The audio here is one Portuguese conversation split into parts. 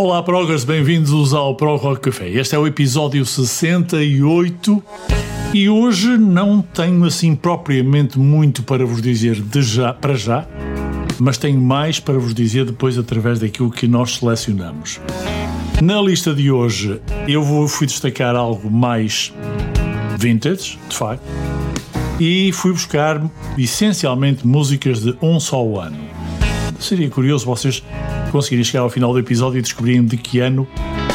Olá, Progress, bem-vindos ao Pro Rock Café. Este é o episódio 68 e hoje não tenho assim propriamente muito para vos dizer de já, para já, mas tenho mais para vos dizer depois através daquilo que nós selecionamos. Na lista de hoje eu vou, fui destacar algo mais vintage, de facto, e fui buscar essencialmente músicas de um só ano. Seria curioso vocês conseguirem chegar ao final do episódio e descobrirem de que ano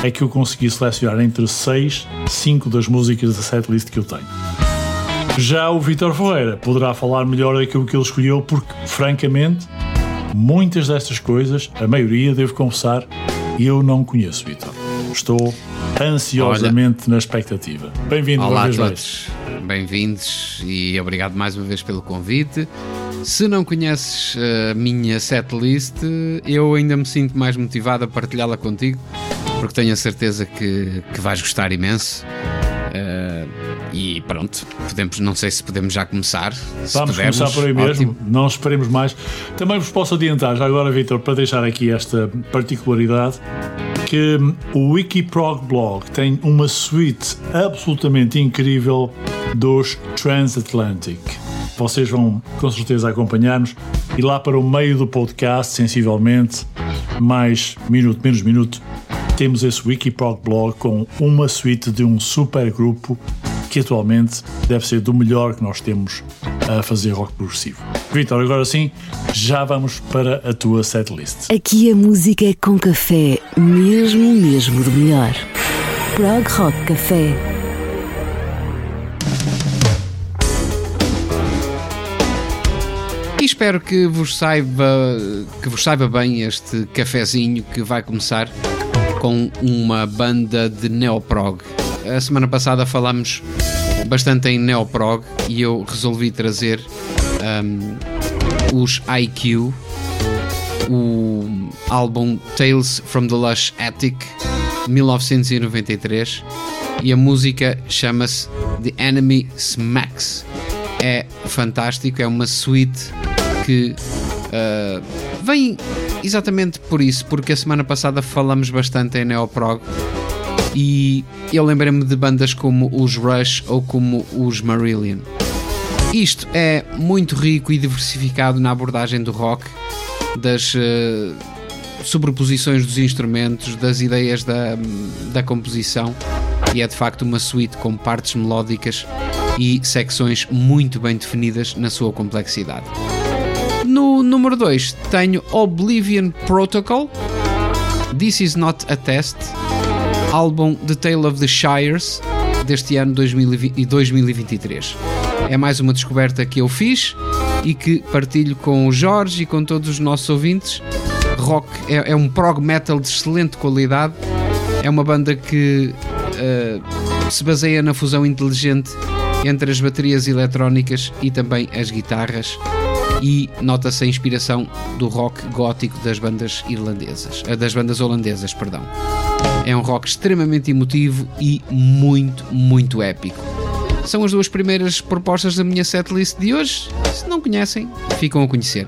é que eu consegui selecionar entre 6, 5 das músicas da setlist que eu tenho. Já o Vitor Ferreira poderá falar melhor daquilo que ele escolheu, porque, francamente, muitas destas coisas, a maioria, devo confessar, eu não conheço, Vitor. Estou ansiosamente na expectativa. Bem-vindo, uma vez mais. bem-vindos e obrigado mais uma vez pelo convite. Se não conheces a minha setlist, eu ainda me sinto mais motivado a partilhá-la contigo, porque tenho a certeza que, que vais gostar imenso. Eh, e pronto, podemos, não sei se podemos já começar. Se Vamos pudermos, começar por aí mesmo, ótimo. não esperemos mais. Também vos posso adiantar, já agora, Vitor, para deixar aqui esta particularidade, que o Wikiprog Blog tem uma suite absolutamente incrível dos Transatlantic. Vocês vão com certeza acompanhar-nos e lá para o meio do podcast, sensivelmente, mais minuto, menos minuto, temos esse Wikiprog Blog com uma suite de um super grupo que atualmente deve ser do melhor que nós temos a fazer rock progressivo. Vitor, agora sim, já vamos para a tua setlist. Aqui a música é com café, mesmo, mesmo do melhor. Prog Rock Café. Espero que vos saiba que vos saiba bem este cafezinho que vai começar com uma banda de neoprog. A semana passada falámos bastante em neoprog e eu resolvi trazer um, os IQ, o álbum Tales from the Lush Attic 1993 e a música chama-se The Enemy Smacks. É fantástico, é uma suite que uh, vem exatamente por isso, porque a semana passada falamos bastante em Neoprog e eu lembrei-me de bandas como os Rush ou como os Marillion. Isto é muito rico e diversificado na abordagem do rock, das uh, sobreposições dos instrumentos, das ideias da, da composição e é de facto uma suite com partes melódicas e secções muito bem definidas na sua complexidade. Número 2 tenho Oblivion Protocol, This Is Not a Test, álbum The Tale of the Shires deste ano 2020 e 2023. É mais uma descoberta que eu fiz e que partilho com o Jorge e com todos os nossos ouvintes. Rock é, é um prog metal de excelente qualidade. É uma banda que uh, se baseia na fusão inteligente entre as baterias eletrónicas e também as guitarras e nota-se a inspiração do rock gótico das bandas irlandesas, eh, das bandas holandesas, perdão. É um rock extremamente emotivo e muito, muito épico. São as duas primeiras propostas da minha setlist de hoje. Se não conhecem, ficam a conhecer.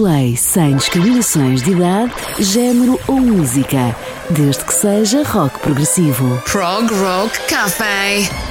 play sem discriminações de idade, género ou música, desde que seja rock progressivo. Prog Rock Café.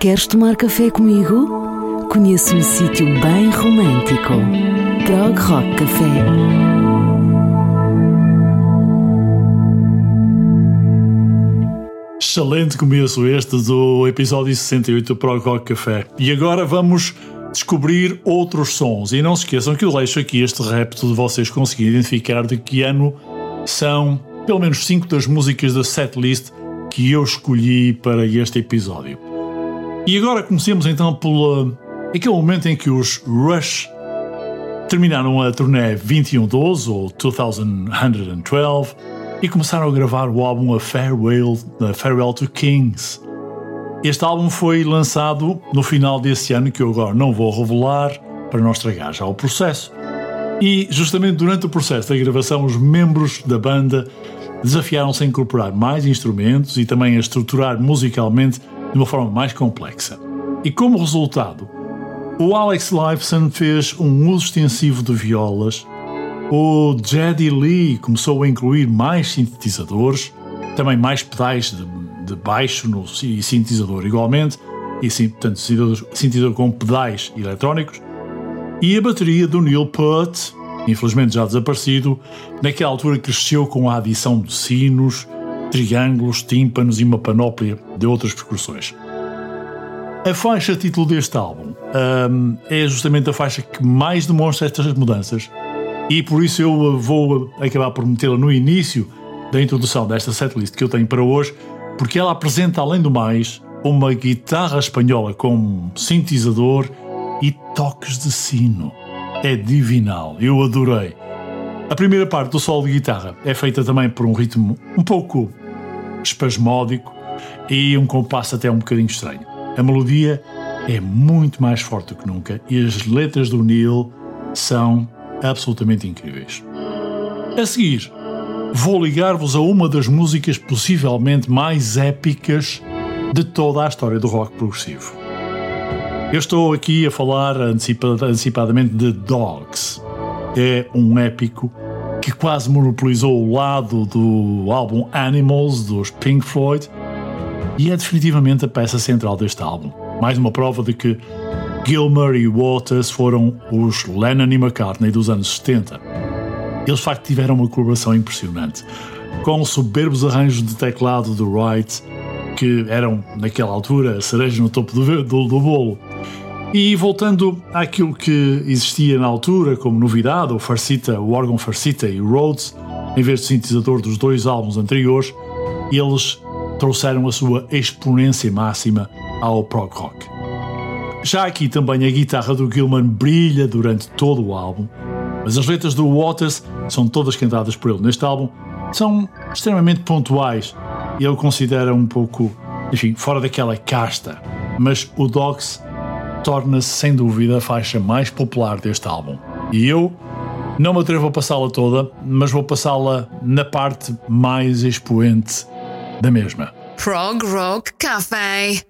Queres tomar café comigo? Conheço um sítio bem romântico. Prog Rock Café. Excelente começo este do episódio 68 do Prog Rock Café. E agora vamos descobrir outros sons. E não se esqueçam que eu deixo aqui este repto de vocês conseguirem identificar de que ano são pelo menos 5 das músicas da setlist que eu escolhi para este episódio. E agora comecemos então pelo aquele momento em que os Rush terminaram a turnê 2112 ou 2112 e começaram a gravar o álbum A Farewell, A Farewell to Kings. Este álbum foi lançado no final desse ano, que eu agora não vou revelar para não estragar já o processo. E justamente durante o processo da gravação, os membros da banda desafiaram-se a incorporar mais instrumentos e também a estruturar musicalmente de uma forma mais complexa. E como resultado, O Alex Lifeson fez um uso extensivo de violas. O Jedi Lee começou a incluir mais sintetizadores, também mais pedais de, de baixo no, e sintetizador igualmente, e sim, portanto, sintetizador, sintetizador com pedais eletrónicos. E a bateria do Neil Peart, infelizmente já desaparecido, naquela altura cresceu com a adição de sinos, triângulos, tímpanos e uma panóplia de outras percussões. A faixa título deste álbum hum, é justamente a faixa que mais demonstra estas mudanças e por isso eu vou acabar por metê-la no início da introdução desta setlist que eu tenho para hoje, porque ela apresenta, além do mais, uma guitarra espanhola com um sintetizador e toques de sino. É divinal, eu adorei. A primeira parte do solo de guitarra é feita também por um ritmo um pouco espasmódico e um compasso até um bocadinho estranho. A melodia é muito mais forte que nunca e as letras do Neil são absolutamente incríveis. A seguir, vou ligar-vos a uma das músicas possivelmente mais épicas de toda a história do rock progressivo. Eu estou aqui a falar antecipadamente de Dogs. É um épico que quase monopolizou o lado do álbum Animals dos Pink Floyd e é definitivamente a peça central deste álbum. Mais uma prova de que Gilmer e Waters foram os Lennon e McCartney dos anos 70. Eles de facto tiveram uma colaboração impressionante, com soberbos arranjos de teclado do Wright, que eram, naquela altura, a cereja no topo do, do, do bolo. E voltando àquilo que existia na altura como novidade, o Farcita, o órgão Farcita e o Rhodes, em vez de sintetizador dos dois álbuns anteriores, eles trouxeram a sua exponência máxima ao prog rock. Já aqui também a guitarra do Gilman brilha durante todo o álbum, mas as letras do Waters são todas cantadas por ele neste álbum, são extremamente pontuais e ele considera um pouco, enfim, fora daquela casta. Mas o Dogs torna-se sem dúvida a faixa mais popular deste álbum. E eu não me atrevo a passá-la toda, mas vou passá-la na parte mais expoente da mesma. Prog Rock Cafe.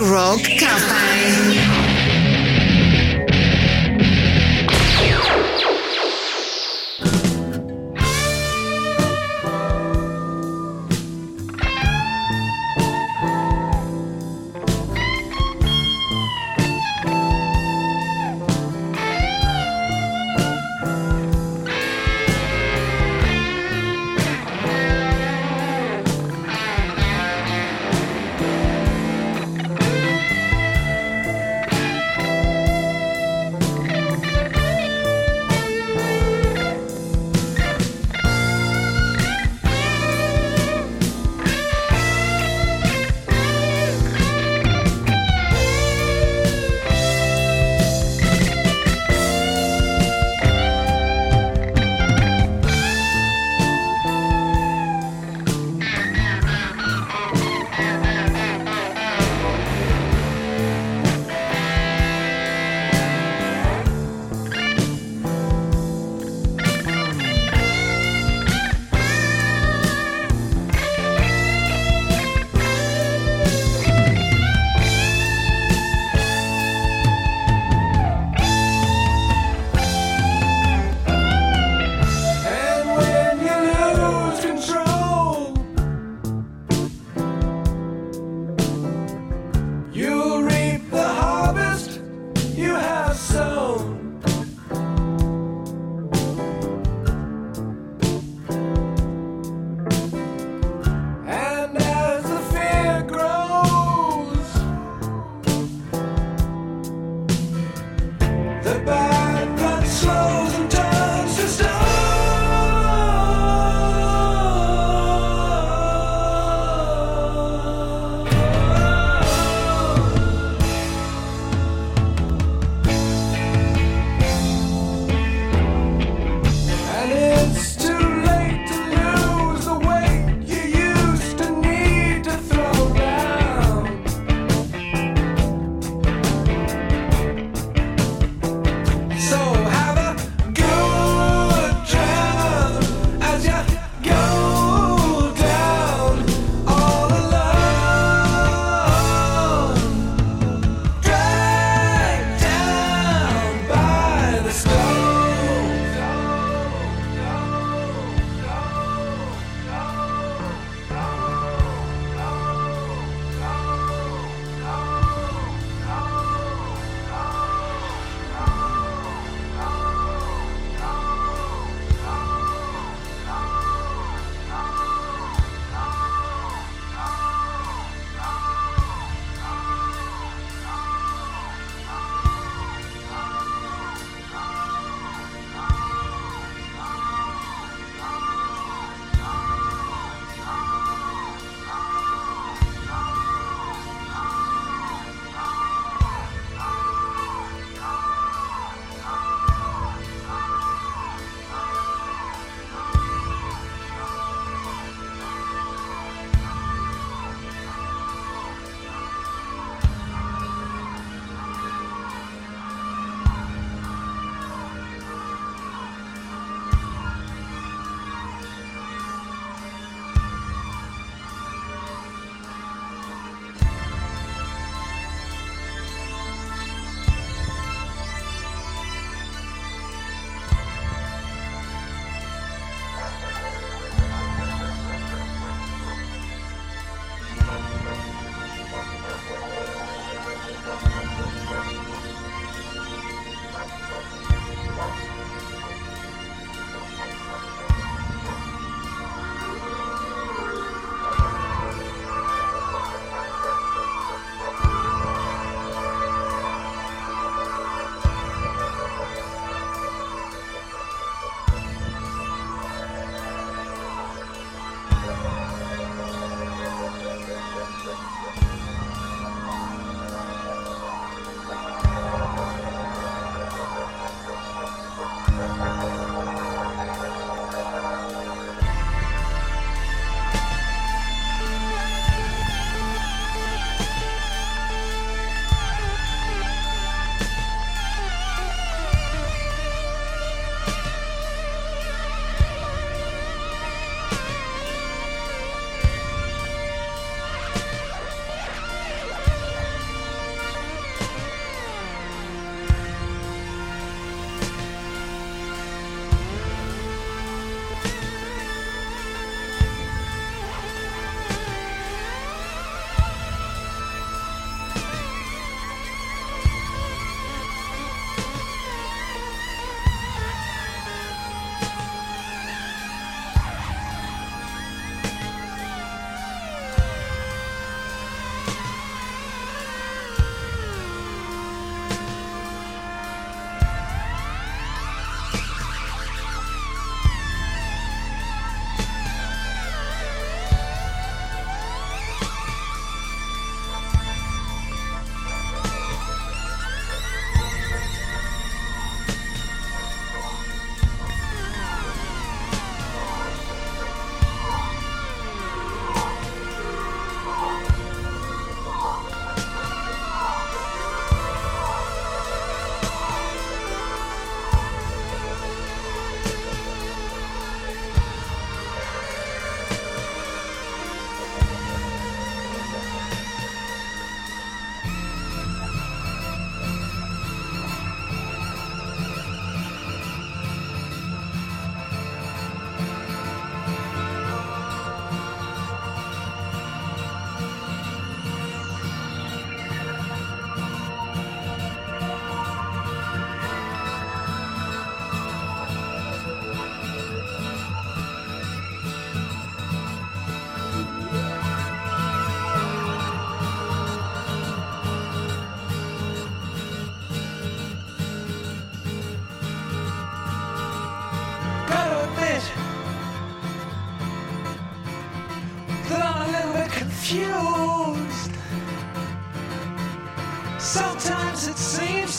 Rock Café.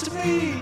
to me.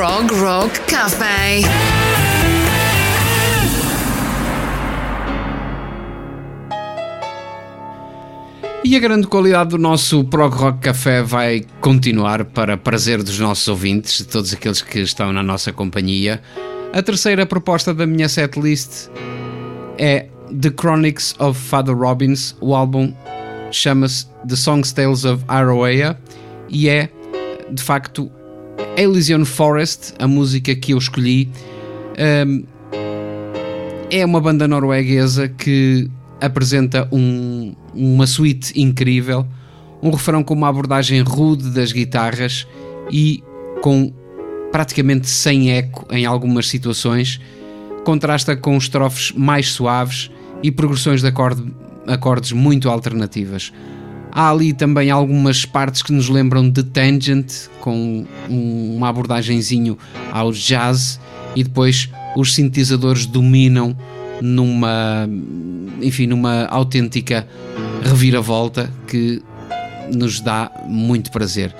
Prog Rock Cafe. E a grande qualidade do nosso Prog Rock Café vai continuar para prazer dos nossos ouvintes, de todos aqueles que estão na nossa companhia. A terceira proposta da minha setlist é The Chronics of Father Robbins. O álbum chama-se The Songs Tales of Aroea e é, de facto, Elysian Forest, a música que eu escolhi. Um, é uma banda norueguesa que apresenta um- uma suite incrível, um refrão com uma abordagem rude das guitarras e com praticamente sem eco em algumas situações, contrasta com estrofes mais suaves e progressões de acorde- acordes muito alternativas. Há ali também algumas partes que nos lembram de Tangent, com um- uma abordagenzinho ao jazz, e depois os sintetizadores dominam numa, enfim, numa autêntica reviravolta que nos dá muito prazer.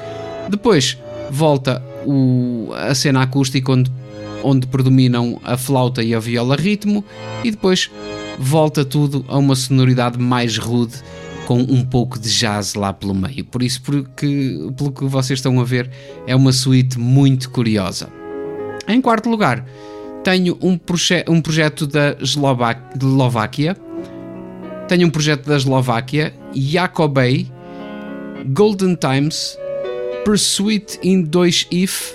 Depois volta o- a cena acústica onde, onde predominam a flauta e a viola ritmo e depois volta tudo a uma sonoridade mais rude com um pouco de jazz lá pelo meio. Por isso, porque, pelo que vocês estão a ver, é uma suíte muito curiosa. Em quarto lugar, tenho um, proje- um projeto da Eslováquia. Tenho um projeto da Eslováquia, Jakobei, Golden Times, Pursuit in 2 If.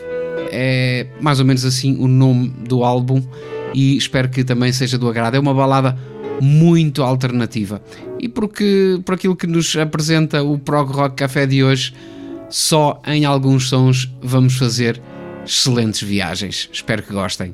É mais ou menos assim o nome do álbum e espero que também seja do agrado. É uma balada muito alternativa. E porque, por aquilo que nos apresenta o Prog Rock Café de hoje, só em alguns sons vamos fazer excelentes viagens. Espero que gostem.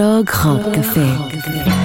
Prog Rock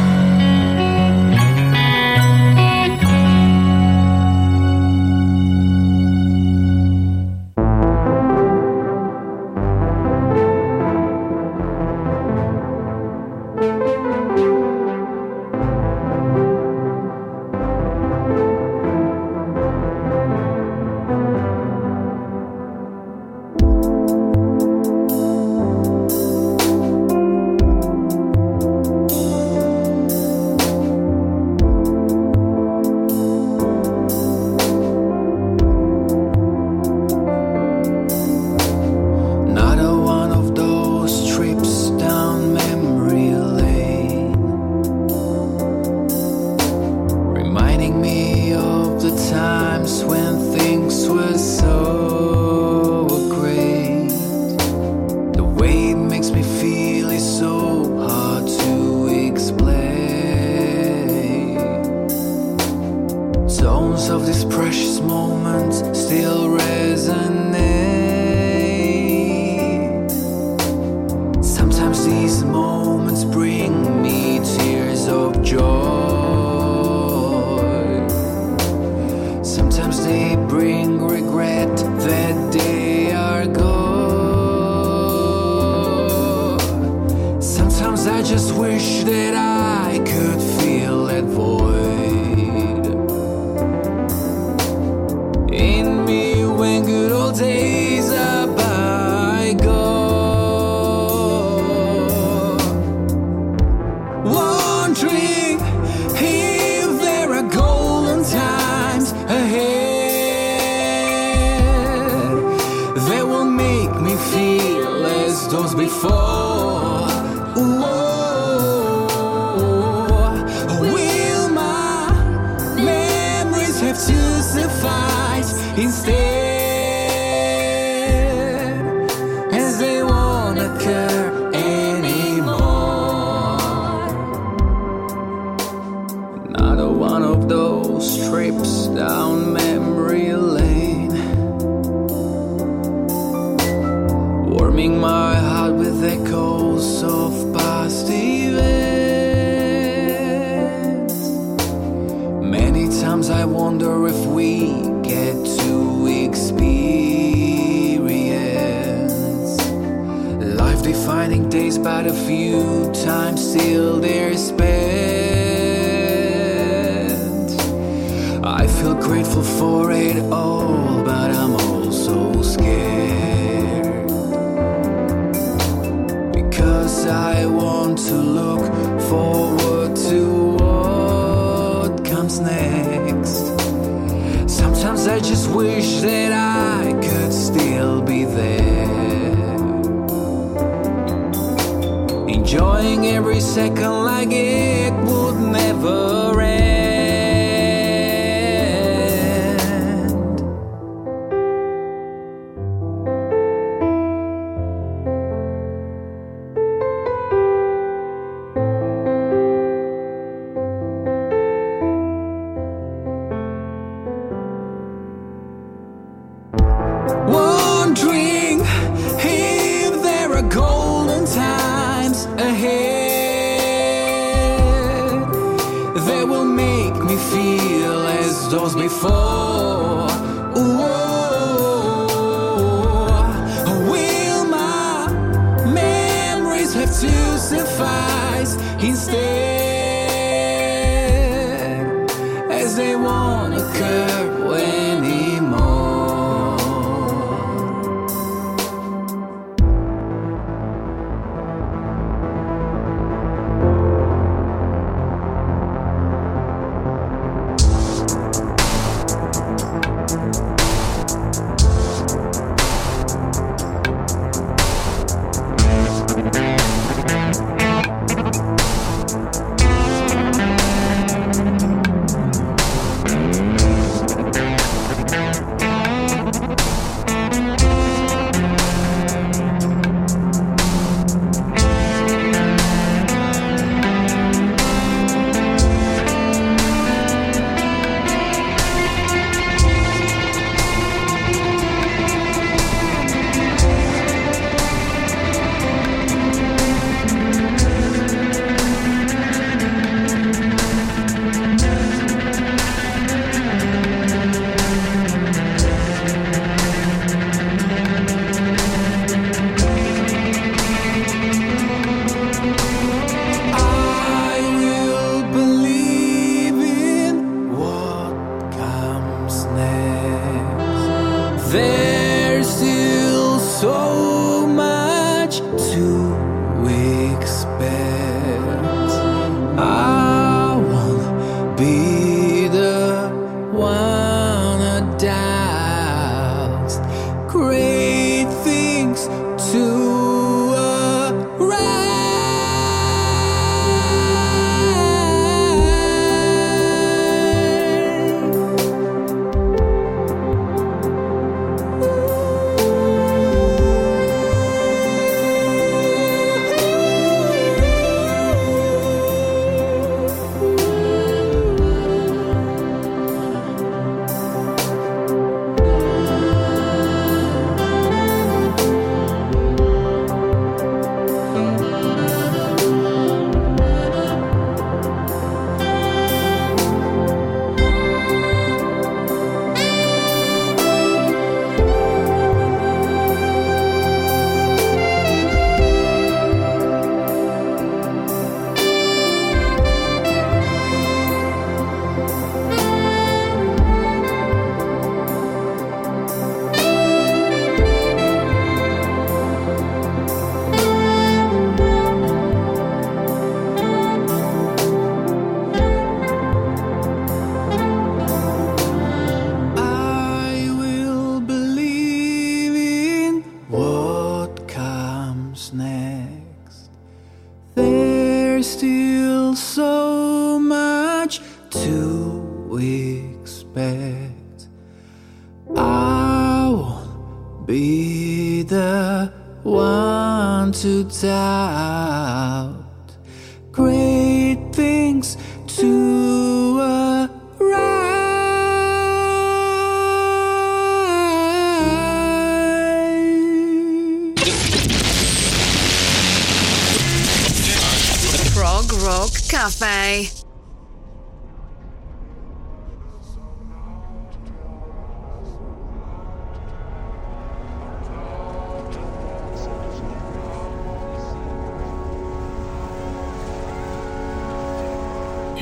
тебя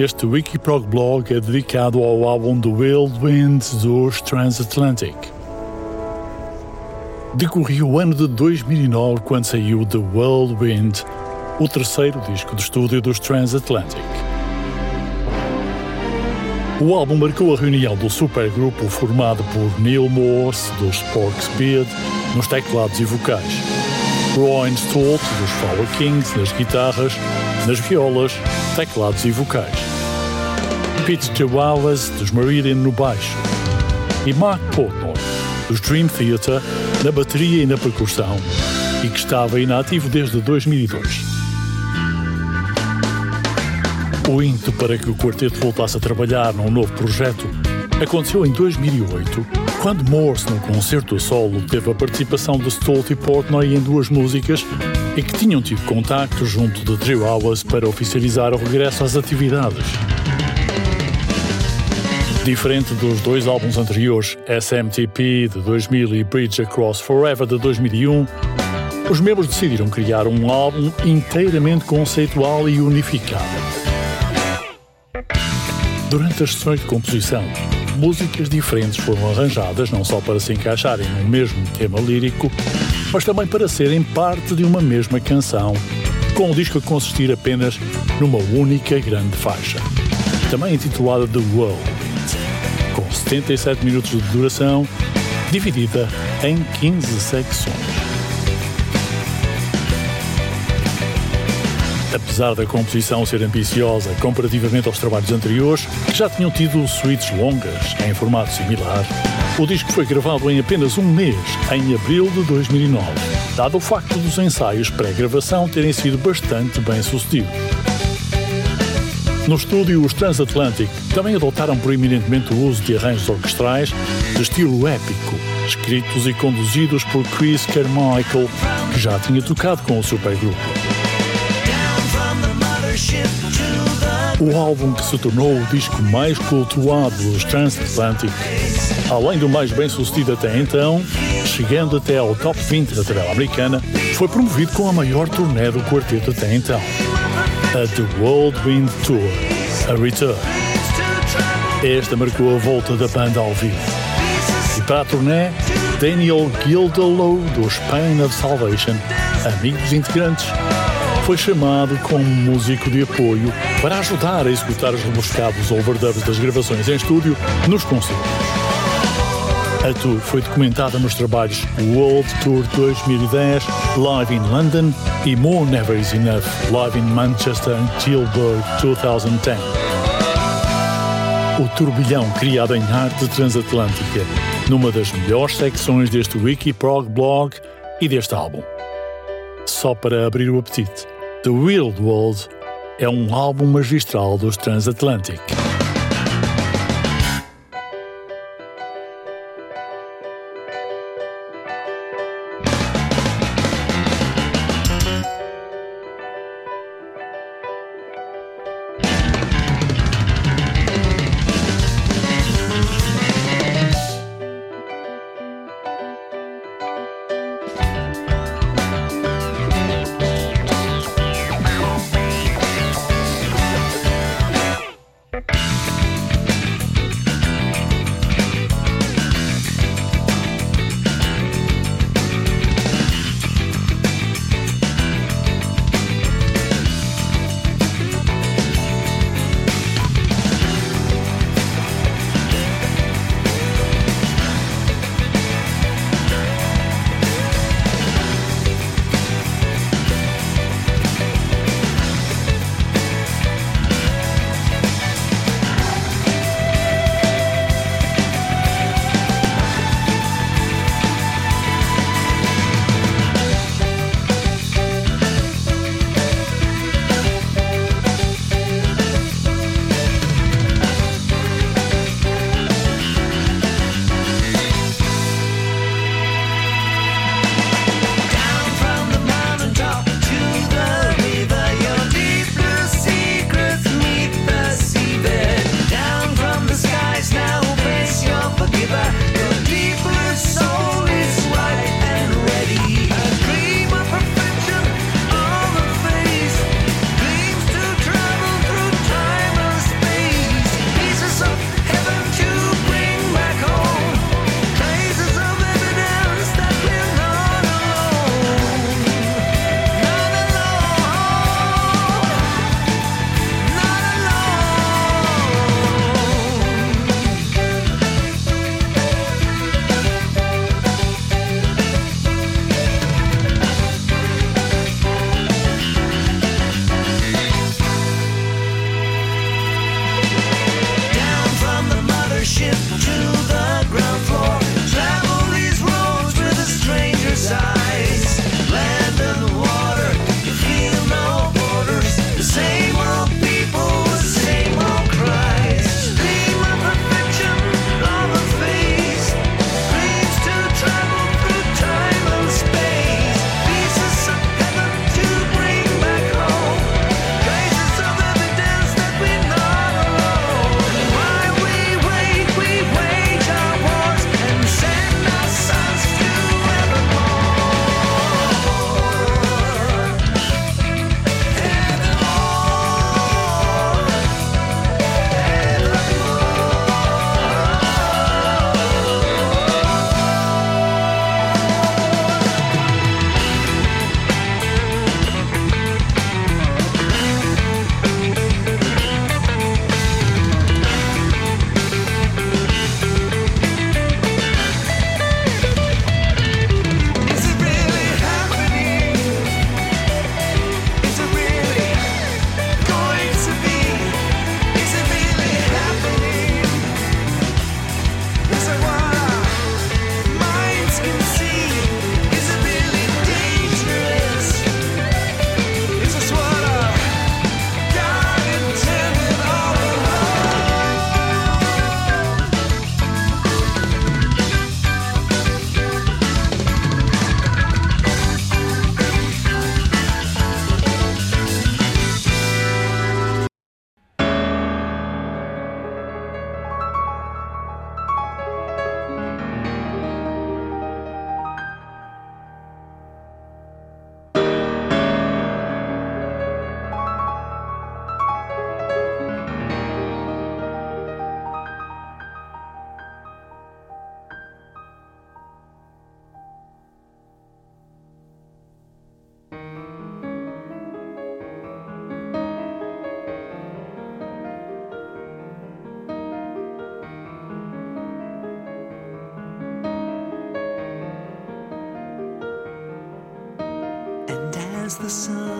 Este Wikiprog blog é dedicado ao álbum The Whirlwind dos Transatlantic. Decorria o ano de 2009 quando saiu The Whirlwind, o terceiro disco de estúdio dos Transatlantic. O álbum marcou a reunião do supergrupo formado por Neil Morse, dos Porks Beard, nos teclados e vocais, Roy Stolt, dos Flower Kings, nas guitarras, nas violas, teclados e vocais, Pete Chihuahuas, dos Meridian, no baixo, e Mark Portnoy, dos Dream Theater, na bateria e na percussão, e que estava inativo desde 2002. O ímpeto para que o quarteto voltasse a trabalhar num novo projeto aconteceu em 2008, quando Morse, num concerto a solo, teve a participação de Stolt e Portnoy em duas músicas e que tinham tido contacto junto de Three Hours para oficializar o regresso às atividades. Diferente dos dois álbuns anteriores, SMTP de 2000 e Bridge Across Forever de 2001, os membros decidiram criar um álbum inteiramente conceitual e unificado. Durante as sessões de composição, músicas diferentes foram arranjadas não só para se encaixarem no mesmo tema lírico, mas também para serem parte de uma mesma canção, com o disco a consistir apenas numa única grande faixa, também intitulada The World, com 77 minutos de duração, dividida em 15 secções. Apesar da composição ser ambiciosa comparativamente aos trabalhos anteriores, que já tinham tido suítes longas em formato similar, o disco foi gravado em apenas um mês, em abril de 2009, dado o facto dos ensaios pré-gravação terem sido bastante bem-sucedidos. No estúdio, os Transatlantic também adotaram proeminentemente o uso de arranjos orquestrais de estilo épico, escritos e conduzidos por Chris Carmichael, que já tinha tocado com o supergrupo. O álbum que se tornou o disco mais cultuado dos Transatlantic, além do mais bem sucedido até então, chegando até ao top 20 da tabela americana, foi promovido com a maior turnê do quarteto até então, a The World Wind Tour, a Return. Esta marcou a volta da banda ao vivo. E para a turnê, Daniel Gildelow, dos Pain of Salvation, amigo dos integrantes, foi chamado como músico de apoio para ajudar a executar os rebuscados overdubs das gravações em estúdio nos concertos. A tour foi documentada nos trabalhos World Tour 2010, Live in London e More Never Is Enough, Live in Manchester Tilburg 2010. O turbilhão criado em arte transatlântica, numa das melhores secções deste Wikiprog blog e deste álbum. Só para abrir o apetite, The Real World é um álbum magistral dos Transatlantic. The summer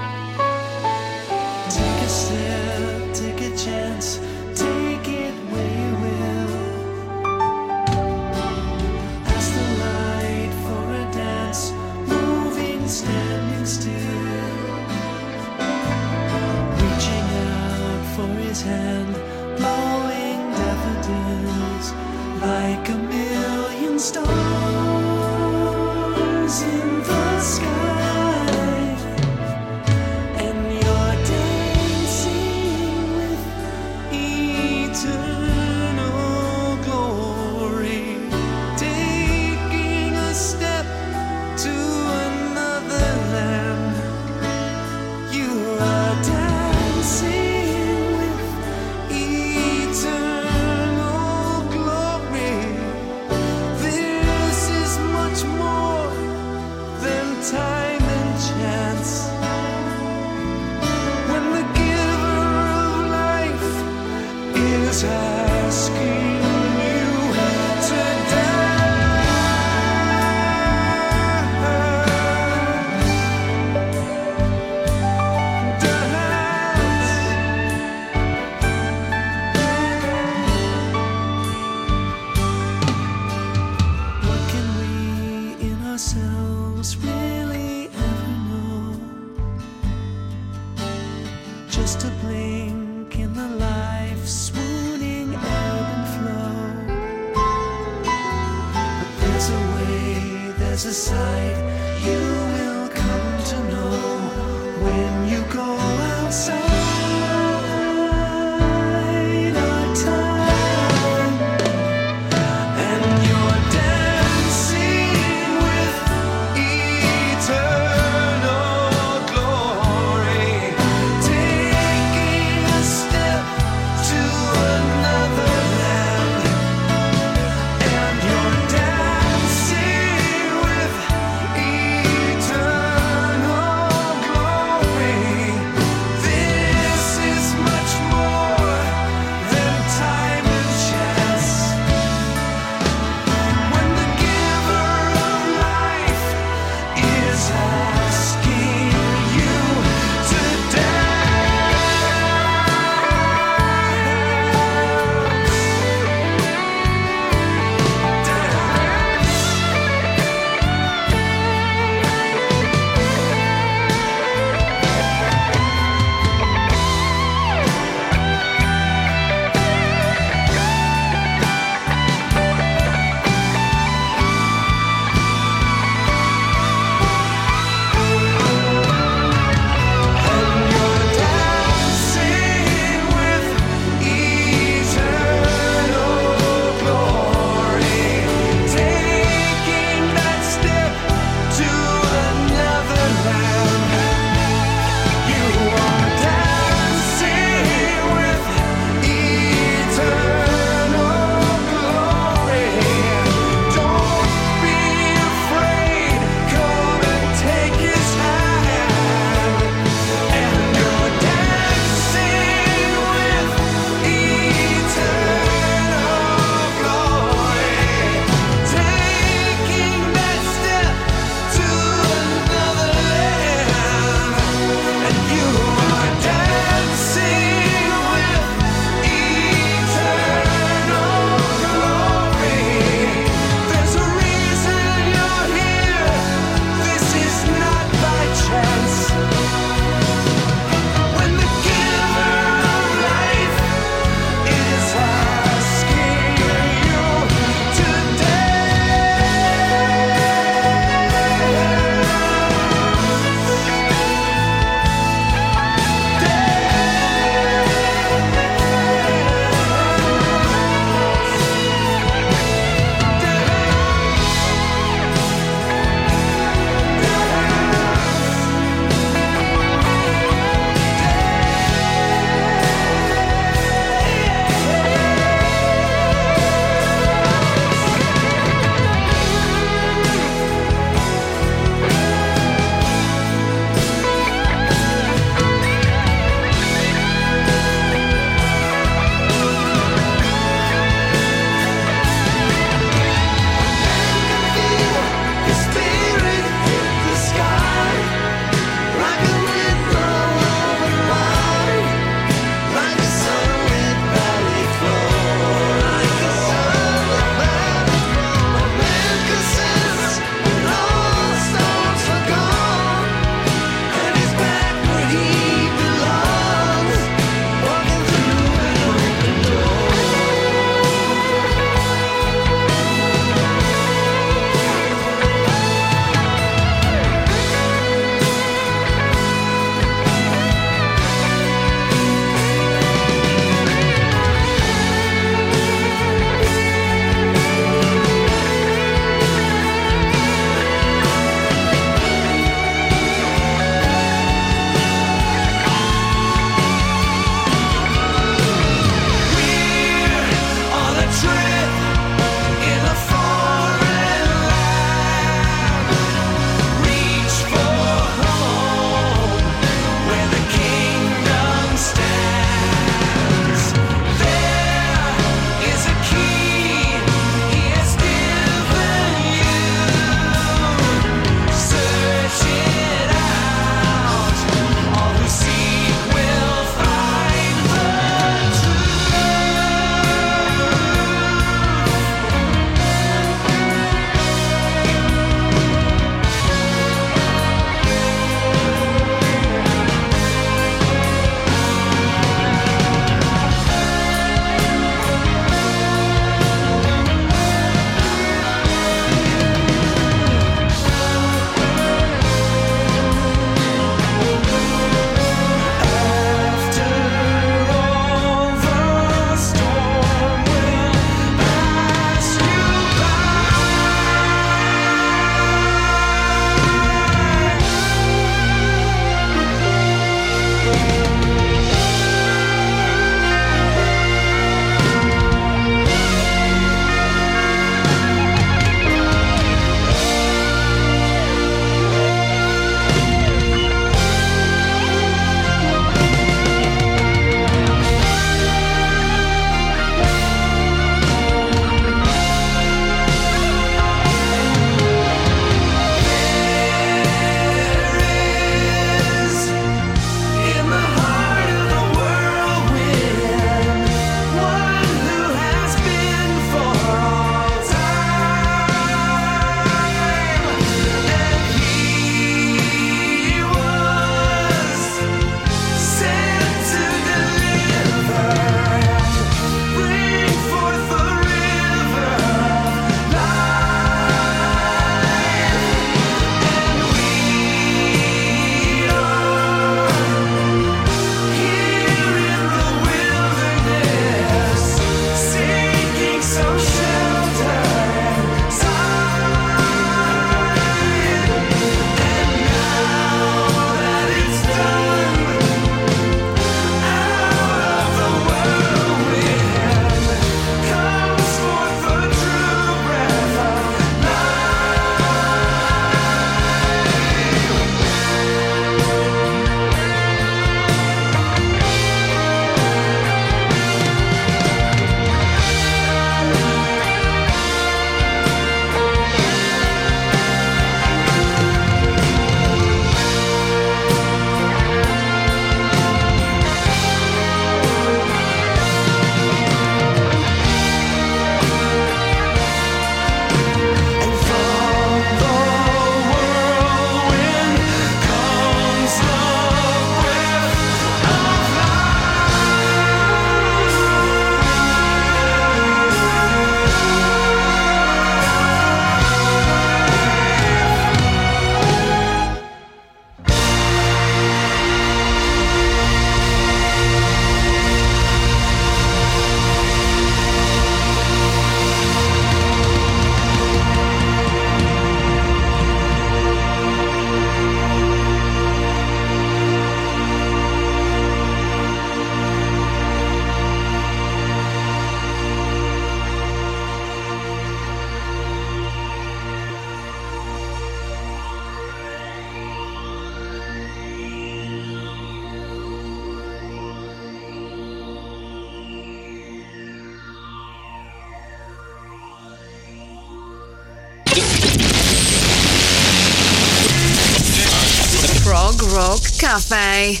Cafe.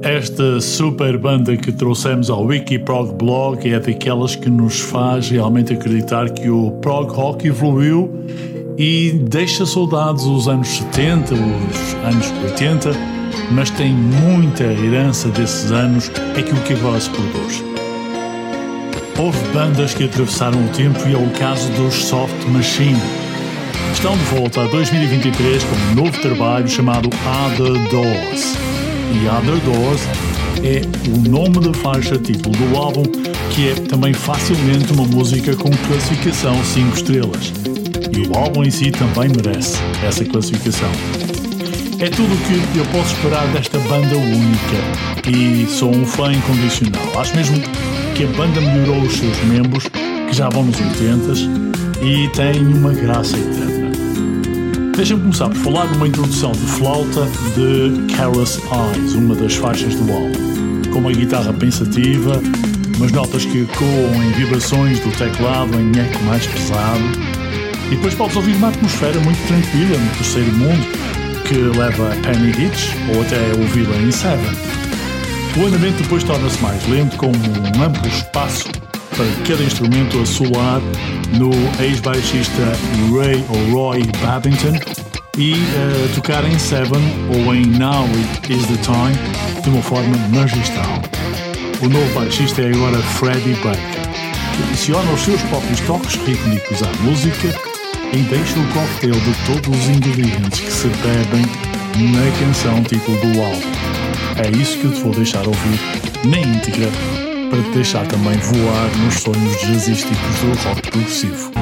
Esta super banda que trouxemos ao Wikiprog Blog é daquelas que nos faz realmente acreditar que o prog rock evoluiu e deixa saudades os anos 70, os anos 80, mas tem muita herança desses anos, aquilo que agora se produz. Houve bandas que atravessaram o tempo e é o caso dos Soft Machine. Estão de volta a 2023 com um novo trabalho chamado Other Doors. E Other Doors é o nome da faixa título do álbum, que é também facilmente uma música com classificação 5 estrelas. E o álbum em si também merece essa classificação. É tudo o que eu posso esperar desta banda única e sou um fã incondicional. Acho mesmo que a banda melhorou os seus membros, que já vão nos 80 e têm uma graça eterna. Deixa-me começar por falar numa introdução de flauta de Careless Eyes, uma das faixas do álbum, com uma guitarra pensativa, umas notas que ecoam em vibrações do teclado em eco mais pesado, e depois podes ouvir uma atmosfera muito tranquila no terceiro mundo, que leva a Penny Hitch ou até ouvi-la em Seven. O andamento depois torna-se mais lento, com um amplo espaço para cada instrumento a solar no ex-baixista Ray ou Roy Babington e uh, tocar em Seven ou em Now It Is The Time de uma forma magistral. O novo baixista é agora Freddie Baker, que adiciona os seus próprios toques rítmicos à música e deixa o cocktail de todos os ingredientes que se bebem na canção título do álbum. É isso que eu te vou deixar ouvir na íntegra para te deixar também voar nos sonhos jazzísticos do rock progressivo.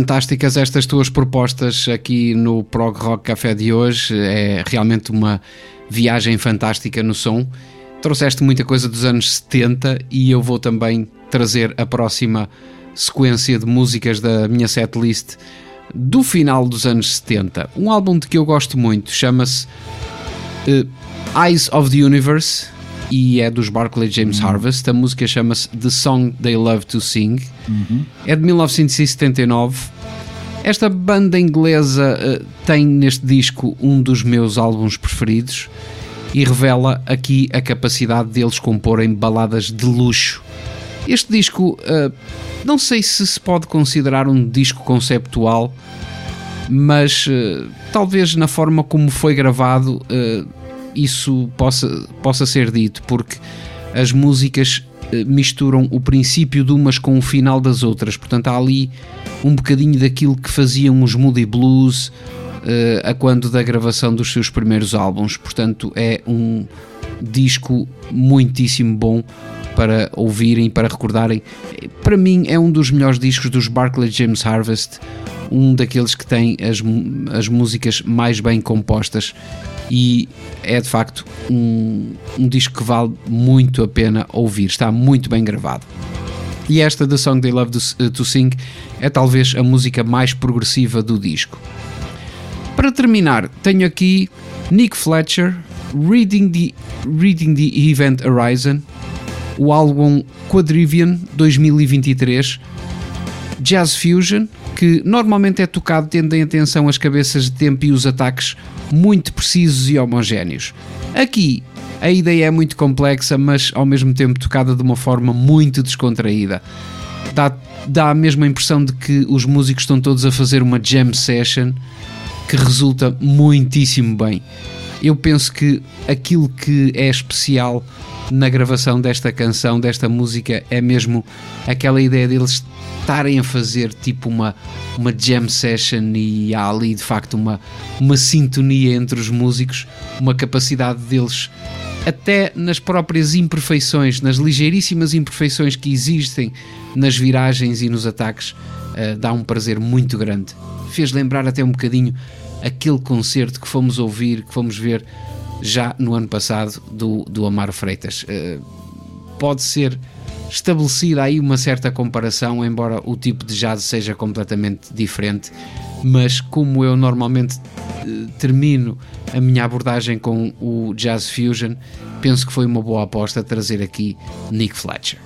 Fantásticas estas tuas propostas aqui no Prog Rock Café de hoje. É realmente uma viagem fantástica no som. Trouxeste muita coisa dos anos 70 e eu vou também trazer a próxima sequência de músicas da minha setlist do final dos anos 70. Um álbum de que eu gosto muito, chama-se eh, Eyes of the Universe e é dos Barclay James Harvest. A música chama-se The Song They Love to Sing. É de 1979. Esta banda inglesa eh, tem neste disco um dos meus álbuns preferidos e revela aqui a capacidade deles comporem baladas de luxo. Este disco, eh, não sei se se pode considerar um disco conceptual, mas eh, talvez na forma como foi gravado isso possa, possa ser dito, porque as músicas misturam o princípio de umas com o final das outras, portanto há ali um bocadinho daquilo que faziam os Moody Blues eh, a quando da gravação dos seus primeiros álbuns, portanto é um disco muitíssimo bom para ouvirem, para recordarem. Para mim é um dos melhores discos dos Barclay James Harvest, um daqueles que tem as, as músicas mais bem compostas e é de facto um, um disco que vale muito a pena ouvir, está muito bem gravado. E esta The Song They Love to- Sing é talvez a música mais progressiva do disco. Para terminar, tenho aqui Nick Fletcher, Reading the, Reading the Event Horizon, o álbum Quadrivian 2023, Jazz Fusion, que normalmente é tocado tendo em atenção as cabeças de tempo e os ataques muito precisos e homogéneos. Aqui a ideia é muito complexa, mas ao mesmo tempo tocada de uma forma muito descontraída. Dá, dá a mesma impressão de que os músicos estão todos a fazer uma jam session que resulta muitíssimo bem. Eu penso que aquilo que é especial na gravação desta canção, desta música, é mesmo aquela ideia deles estarem a fazer tipo uma, uma jam session e há ali de facto uma, uma sintonia entre os músicos, uma capacidade deles até nas próprias imperfeições, nas ligeiríssimas imperfeições que existem nas viragens e nos ataques, eh, dá um prazer muito grande. Fez lembrar até um bocadinho aquele concerto que fomos ouvir, que fomos ver já no ano passado do, do Amaro Freitas. Eh, pode ser estabelecida aí uma certa comparação, embora o tipo de jazz seja completamente diferente, mas como eu normalmente eh, termino a minha abordagem com o Jazz Fusion, penso que foi uma boa aposta trazer aqui Nick Fletcher.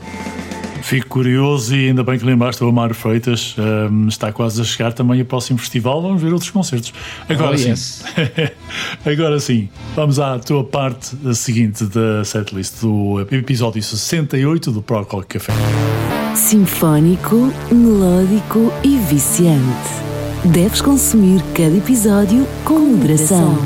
Fico curioso e ainda bem que lembraste o Amaro Freitas. Ahm, está quase a chegar também o próximo festival. Vamos ver outros concertos. Agora Oh, sim. yes. Agora sim. Vamos à tua parte seguinte da setlist do episódio 68 do Pro Rock Café. Sinfónico, melódico e viciante. Deves consumir cada episódio com moderação.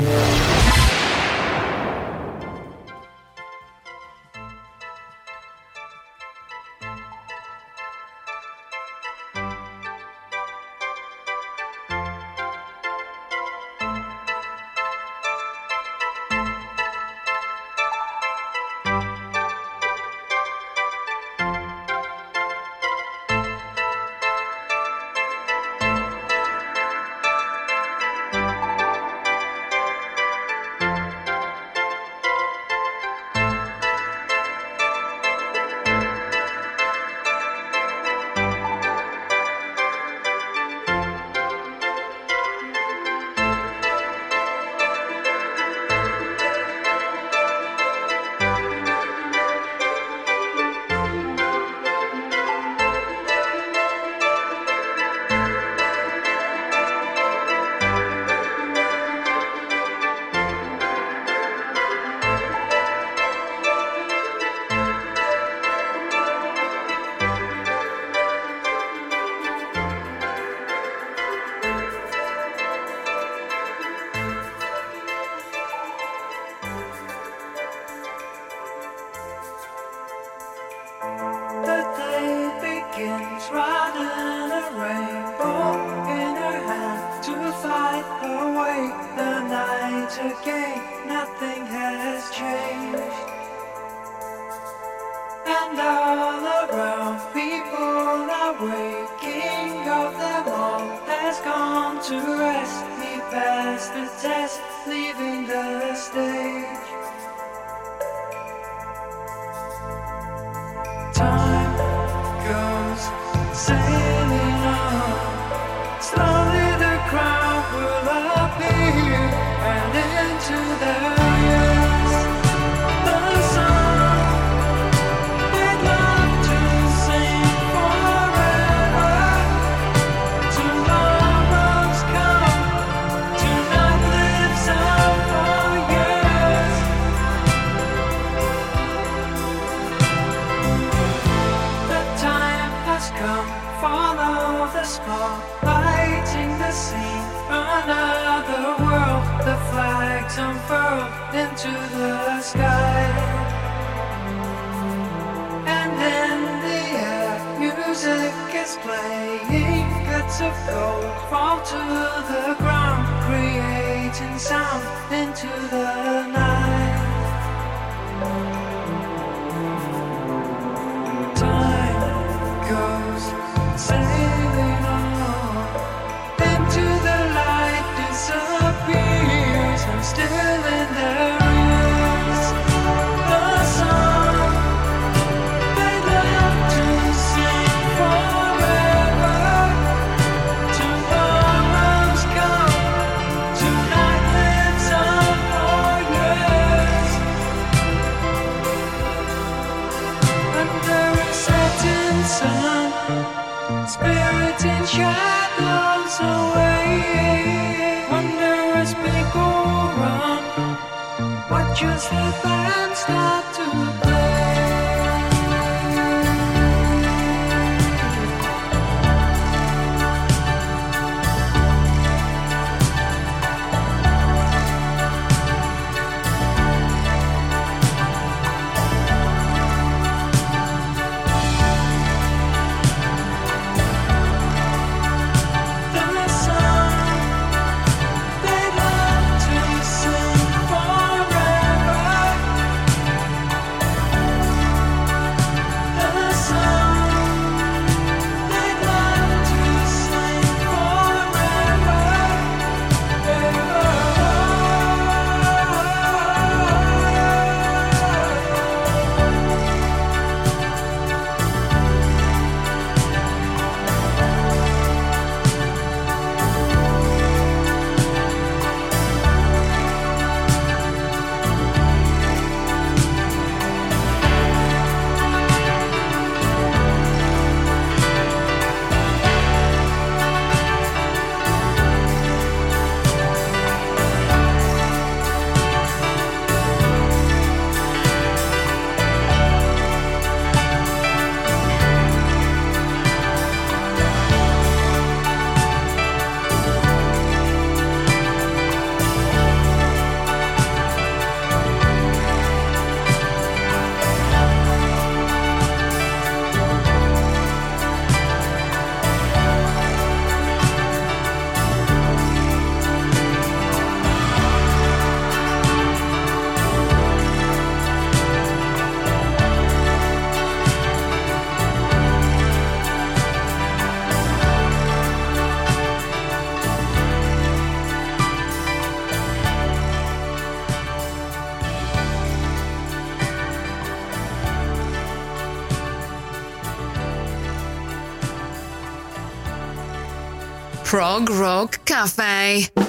nothing has changed. And all around people are waking up. The all has gone to rest. He passed the test leaving the stage. clouds unfurled into the sky. And in the air, music is playing. Bits of gold fall to the ground, creating sound into the night. just a stop Prog Rock Cafe.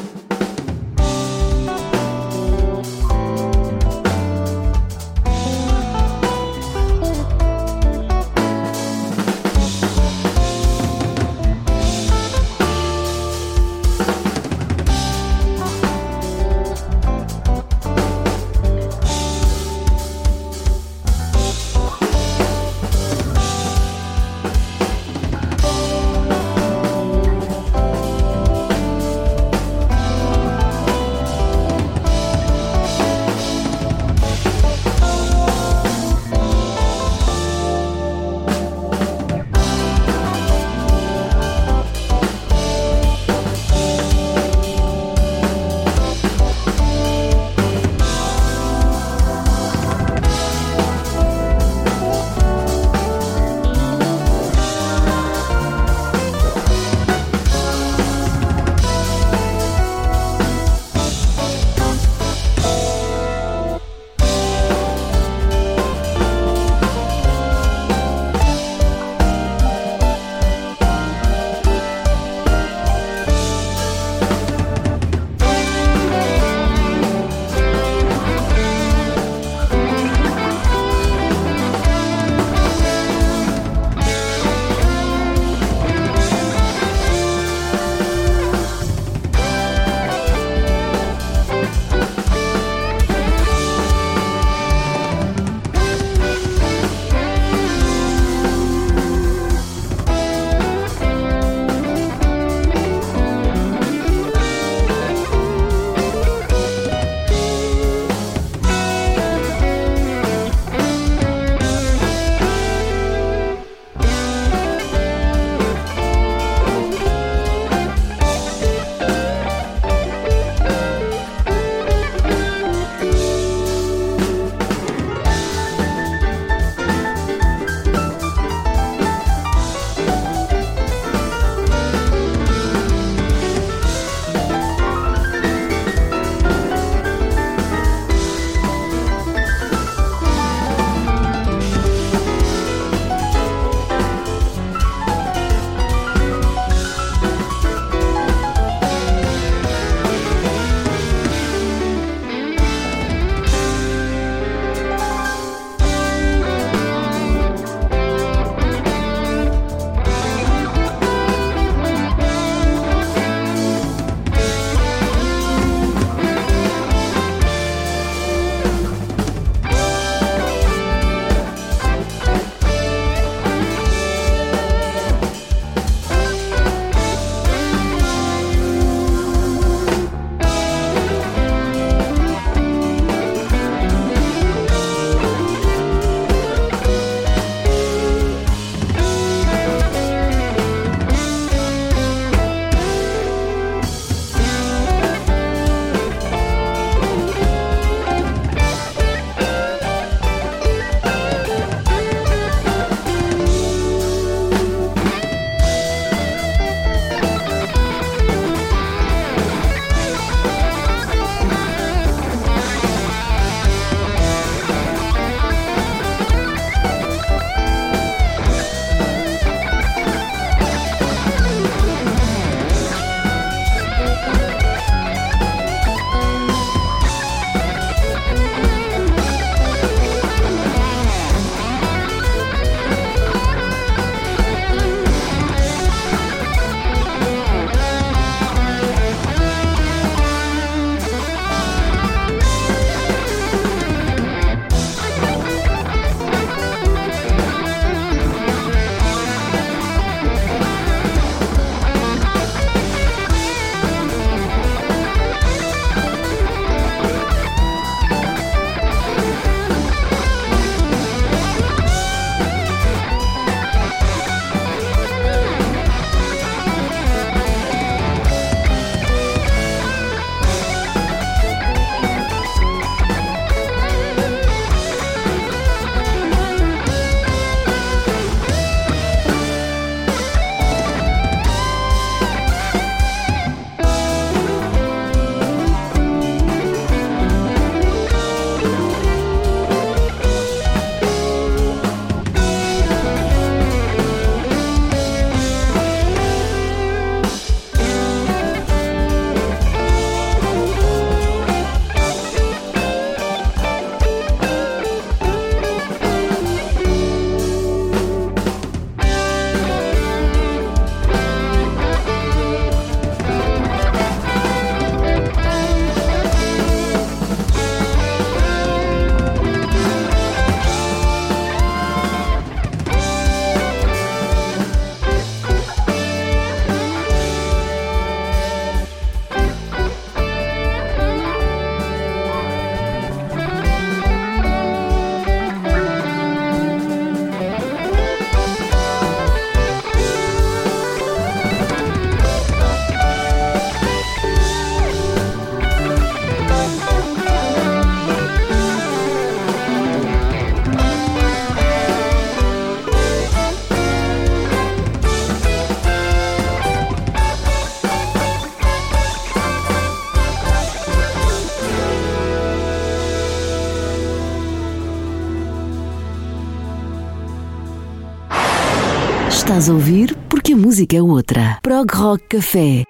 Estás a ouvir porque a música é outra. Prog Rock Café.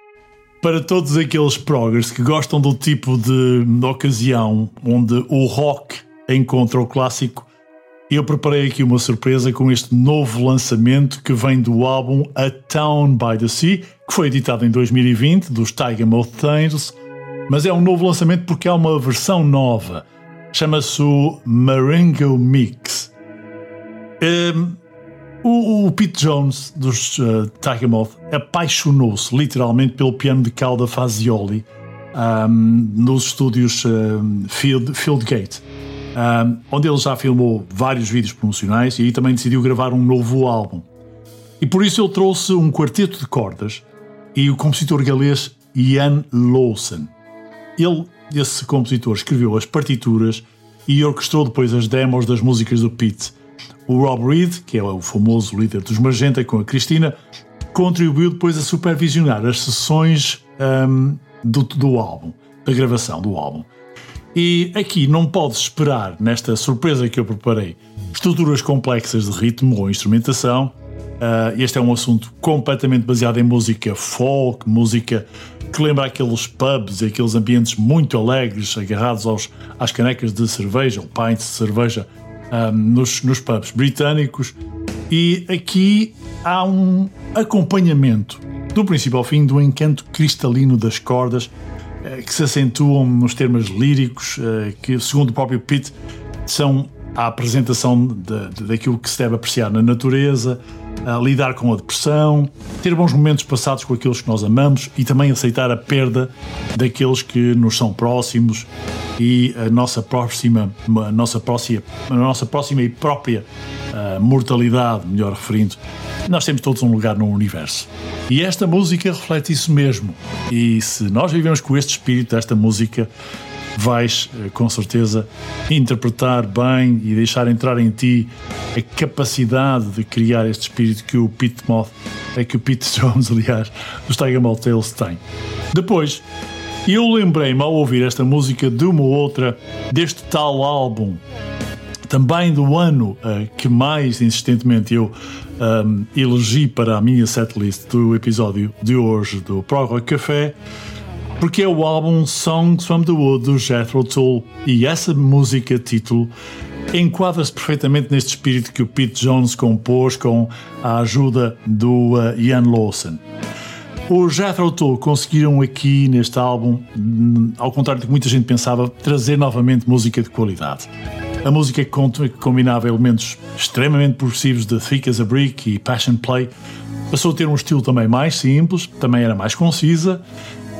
Para todos aqueles proggers que gostam do tipo de, de ocasião onde o rock encontra o clássico, eu preparei aqui uma surpresa com este novo lançamento que vem do álbum A Town by the Sea, que foi editado em 2020 dos Tiger Mouth Tales, mas é um novo lançamento porque há uma versão nova. Chama-se o Marengo Mix. Um, o, o, Pete Jones dos uh, Tiger Moth apaixonou-se literalmente pelo piano de cauda Fazioli um, nos estúdios um, Field, Fieldgate, um, onde ele já filmou vários vídeos promocionais e aí também decidiu gravar um novo álbum. E por isso ele trouxe um quarteto de cordas e o compositor galês Ian Lawson. Ele, esse compositor, escreveu as partituras e orquestrou depois as demos das músicas do Pete. O Rob Reed, que é o famoso líder dos Magenta, com a Cristina, contribuiu depois a supervisionar as sessões um, do, do álbum, da gravação do álbum. E aqui não podes esperar, nesta surpresa que eu preparei, estruturas complexas de ritmo ou instrumentação. Uh, este é um assunto completamente baseado em música folk, música que lembra aqueles pubs e aqueles ambientes muito alegres, agarrados aos, às canecas de cerveja, ou pints de cerveja, um, nos, nos pubs britânicos. E aqui há um acompanhamento, do princípio ao fim, do encanto cristalino das cordas, eh, que se acentuam nos termos líricos, eh, que, segundo o próprio Pitt, são a apresentação de, de, daquilo que se deve apreciar na natureza, lidar com a depressão, ter bons momentos passados com aqueles que nós amamos e também aceitar a perda daqueles que nos são próximos e a nossa próxima, a nossa próxima, a nossa próxima e própria uh, mortalidade, melhor referindo. Nós temos todos um lugar no universo. E esta música reflete isso mesmo. E se nós vivemos com este espírito desta música, vais eh, com certeza interpretar bem e deixar entrar em ti a capacidade de criar este espírito que o Pete Moth, é que o Pete Jones, aliás, dos Tiger Tales tem. Depois, eu lembrei-me ao ouvir esta música de uma ou outra deste tal álbum, também do ano uh, que mais insistentemente eu um, eh, elegi para a minha setlist do episódio de hoje do Prog Café porque é o álbum Songs from the Wood do Jethro Tull e essa música título enquadra-se perfeitamente neste espírito que o Pete Jones compôs com a ajuda do uh, Ian Lawson. Os Jethro Tull conseguiram aqui neste álbum, hum, ao contrário do que muita gente pensava, trazer novamente música de qualidade. A música que combinava elementos extremamente progressivos de Thick as a Brick e Passion Play passou a ter um estilo também mais simples, também era mais concisa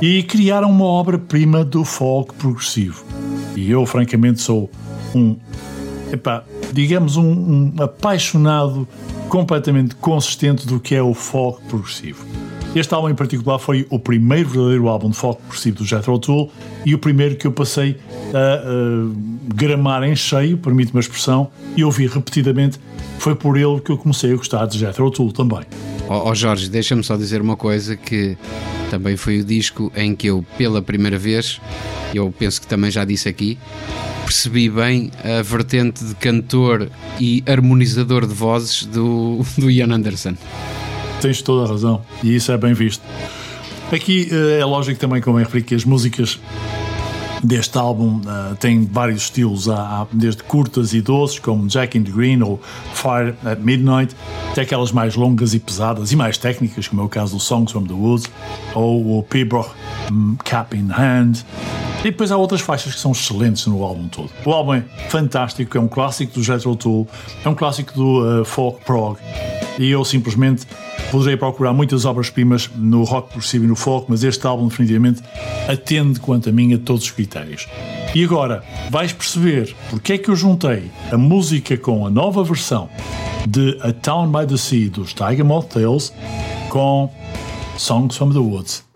e criaram uma obra-prima do folk progressivo. E eu, francamente, sou um, epá, digamos, um, um apaixonado completamente consistente do que é o folk progressivo. Este álbum em particular foi o primeiro verdadeiro álbum de folk progressivo do Jethro Tull e o primeiro que eu passei a, a gramar em cheio, permite-me a expressão, e ouvi repetidamente. Foi por ele que eu comecei a gostar de Jethro Tull também. Ó oh, Jorge, deixa-me só dizer uma coisa que também foi o disco em que eu, pela primeira vez, eu penso que também já disse aqui, percebi bem a vertente de cantor e harmonizador de vozes do, do Ian Anderson. Tens toda a razão, e isso é bem visto. Aqui eh, é lógico também, como é referi, que as músicas deste álbum uh, tem vários estilos, há, desde curtas e doces, como Jack in the Green ou Fire at Midnight, até aquelas mais longas e pesadas e mais técnicas, como é o caso do Songs from the Woods ou o Pibroch um, Cap in Hand. E depois há outras faixas que são excelentes no álbum todo. O álbum é fantástico, é um clássico do Jethro Tull, é um clássico do uh, folk prog e eu simplesmente poderei procurar muitas obras-primas no rock progressivo e no folk, mas este álbum definitivamente atende, quanto a mim, a todos os critérios. E agora, vais perceber porque é que eu juntei a música com a nova versão de A Town by the Sea dos Tiger Moth Tales com Songs from the Woods.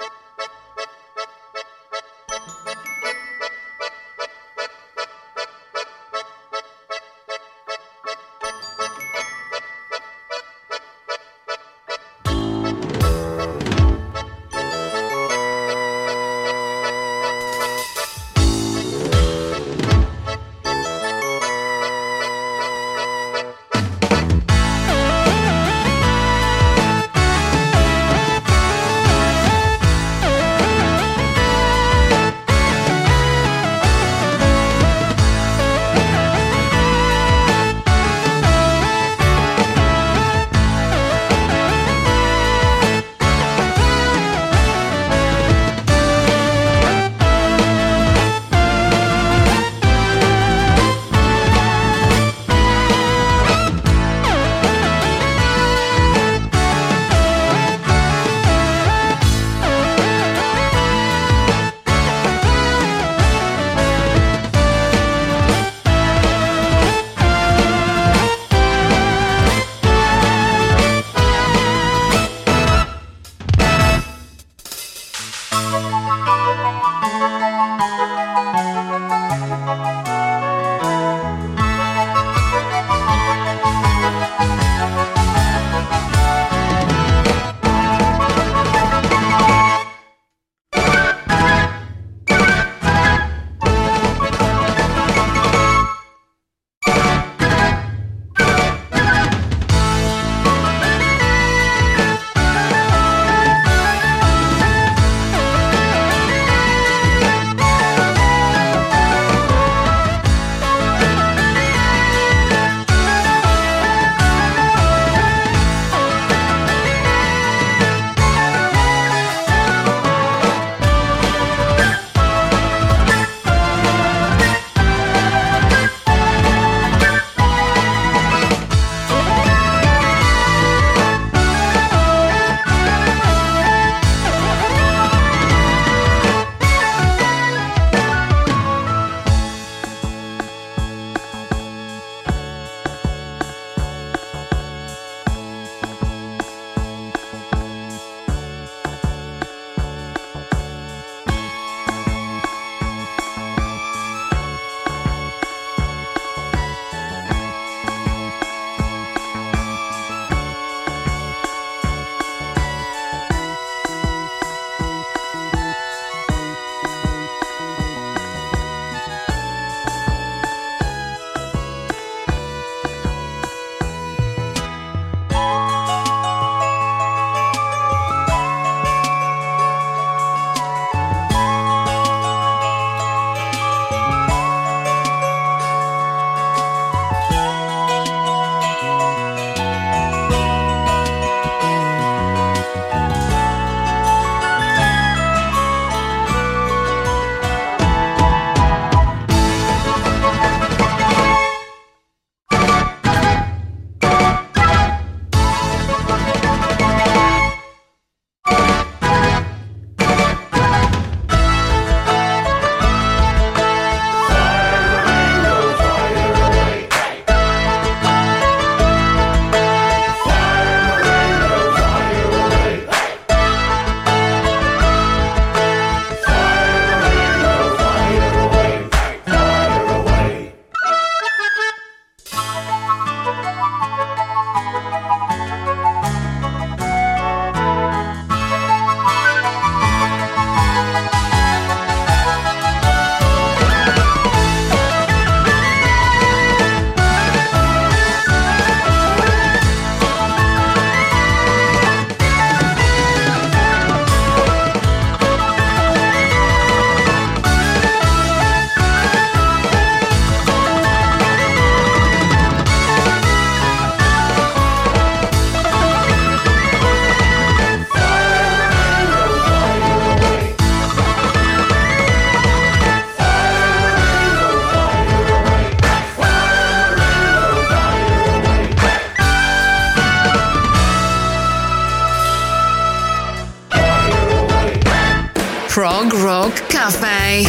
Prog Rock Cafe.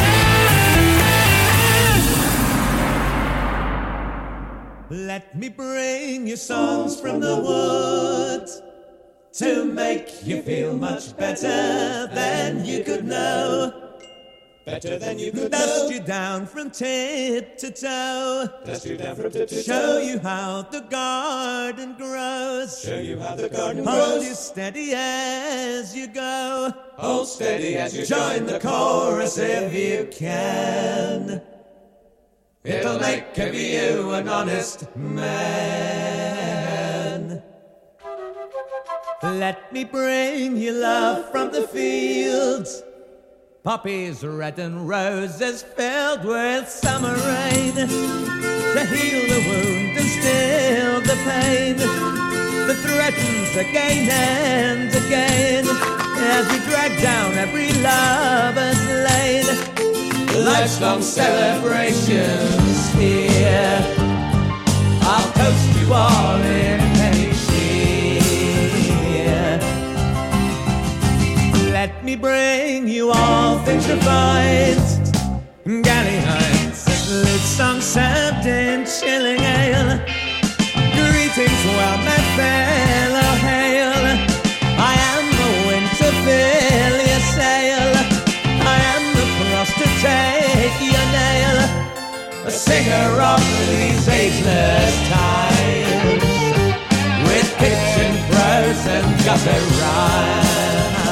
Let me bring you songs from the woods to make you feel much better than you could know. Better than you could Dust you down from tip to toe. Dust you down from tip to Show you how the garden grows. Show you how the garden Hold grows. you steady as you go. Hold steady as you Join the chorus if you can. It'll make of you an honest man. Let me bring you love from the fields. Poppies red and roses filled with summer rain to heal the wound and still the pain that threatens again and again as we drag down every lover's lane. Life's long celebrations here. I'll toast you all in me bring you all things refined. Galley heights, song served in chilling ale. Greetings, well met fellow hail. I am the wind to fill your sail. I am the cross to take your nail. A singer of these ageless times. With pitch and prose and gutter rhymes.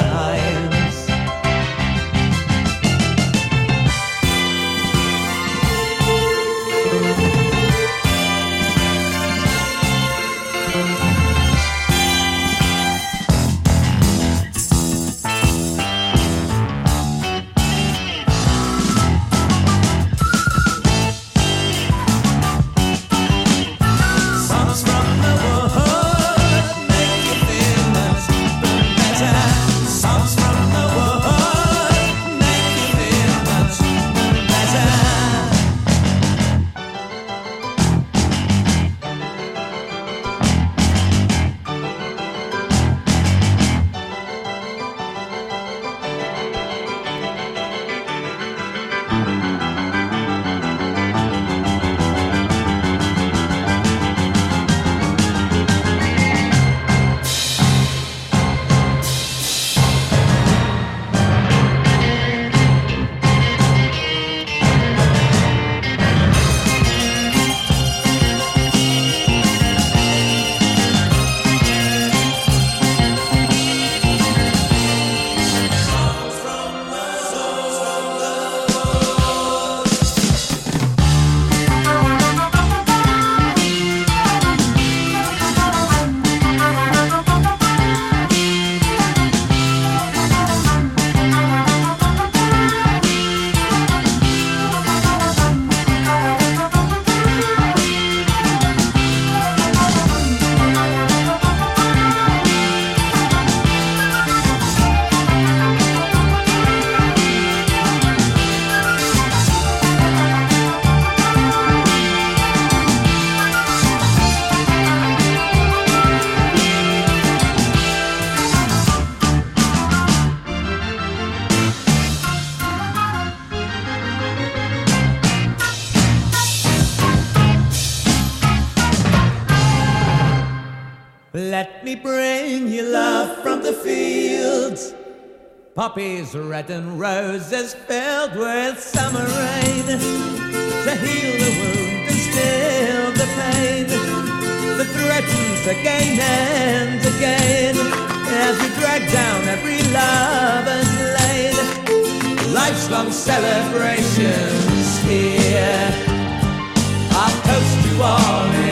Let me bring you love from the fields. Poppies red and roses filled with summer rain to heal the wound and still the pain that threatens again and again as we drag down every lover's lane. Life's long celebrations here. I'll toast you all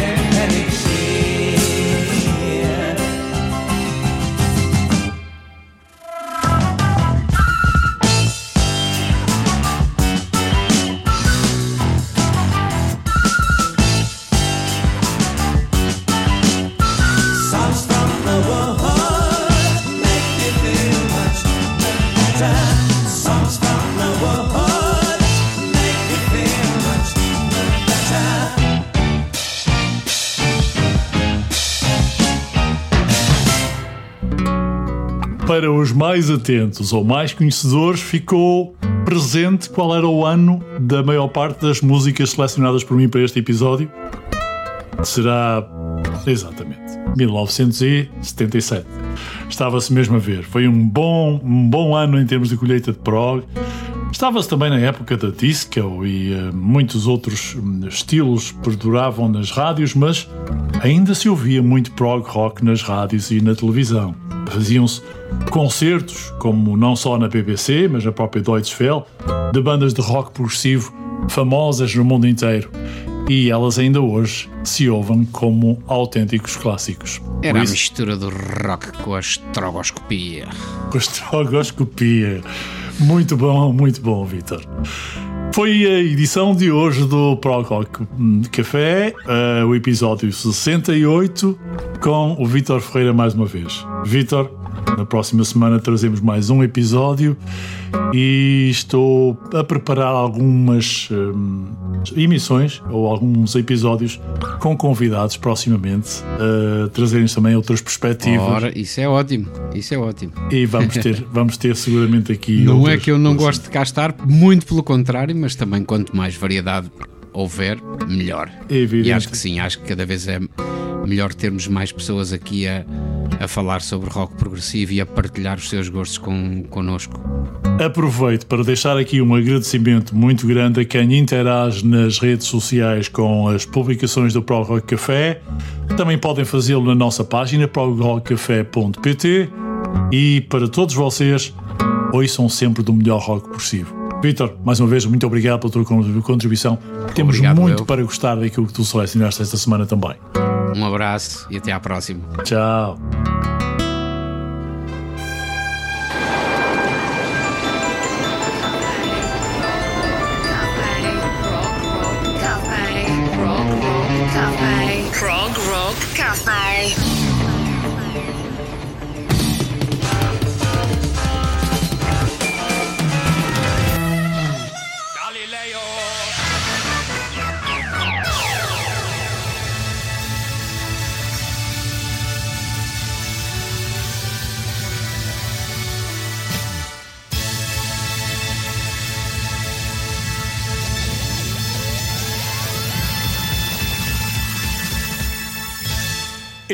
Para os mais atentos ou mais conhecedores, ficou presente qual era o ano da maior parte das músicas selecionadas por mim para este episódio? Será exatamente 1977. Estava-se mesmo a ver. Foi um bom, um bom ano em termos de colheita de prog. Estava-se também na época da disco e uh, muitos outros um, estilos perduravam nas rádios, mas ainda se ouvia muito prog rock nas rádios e na televisão. Faziam-se concertos, como não só na BBC, mas na própria Deutsche Welle, de bandas de rock progressivo famosas no mundo inteiro. E elas ainda hoje se ouvem como autênticos clássicos. Era a mistura do rock com a estrogoscopia. Com a estrogoscopia. Muito bom, muito bom, Vitor. Foi a edição de hoje do Prog Rock Café, uh, o episódio 68, com o Vitor Ferreira mais uma vez. Vitor, na próxima semana trazemos mais um episódio e estou a preparar algumas hum, emissões ou alguns episódios com convidados proximamente a trazerem também outras perspectivas. Ora, isso é ótimo, isso é ótimo. E vamos ter, vamos ter seguramente aqui. Não outras, é que eu não gosto de cá estar, muito pelo contrário, mas também quanto mais variedade houver, melhor. E acho que sim, acho que cada vez é melhor termos mais pessoas aqui a, a falar sobre rock progressivo e a partilhar os seus gostos com, connosco. Aproveito para deixar aqui um agradecimento muito grande a quem interage nas redes sociais com as publicações do Prog Rock Café. Também podem fazê-lo na nossa página progrockcafé.pt e para todos vocês, ouçam sempre do melhor rock possível. Vitor, mais uma vez, muito obrigado pela tua contribuição. Temos Obrigado, muito eu. para gostar daquilo que tu selecionaste esta semana também. Um abraço e até à próxima. Tchau.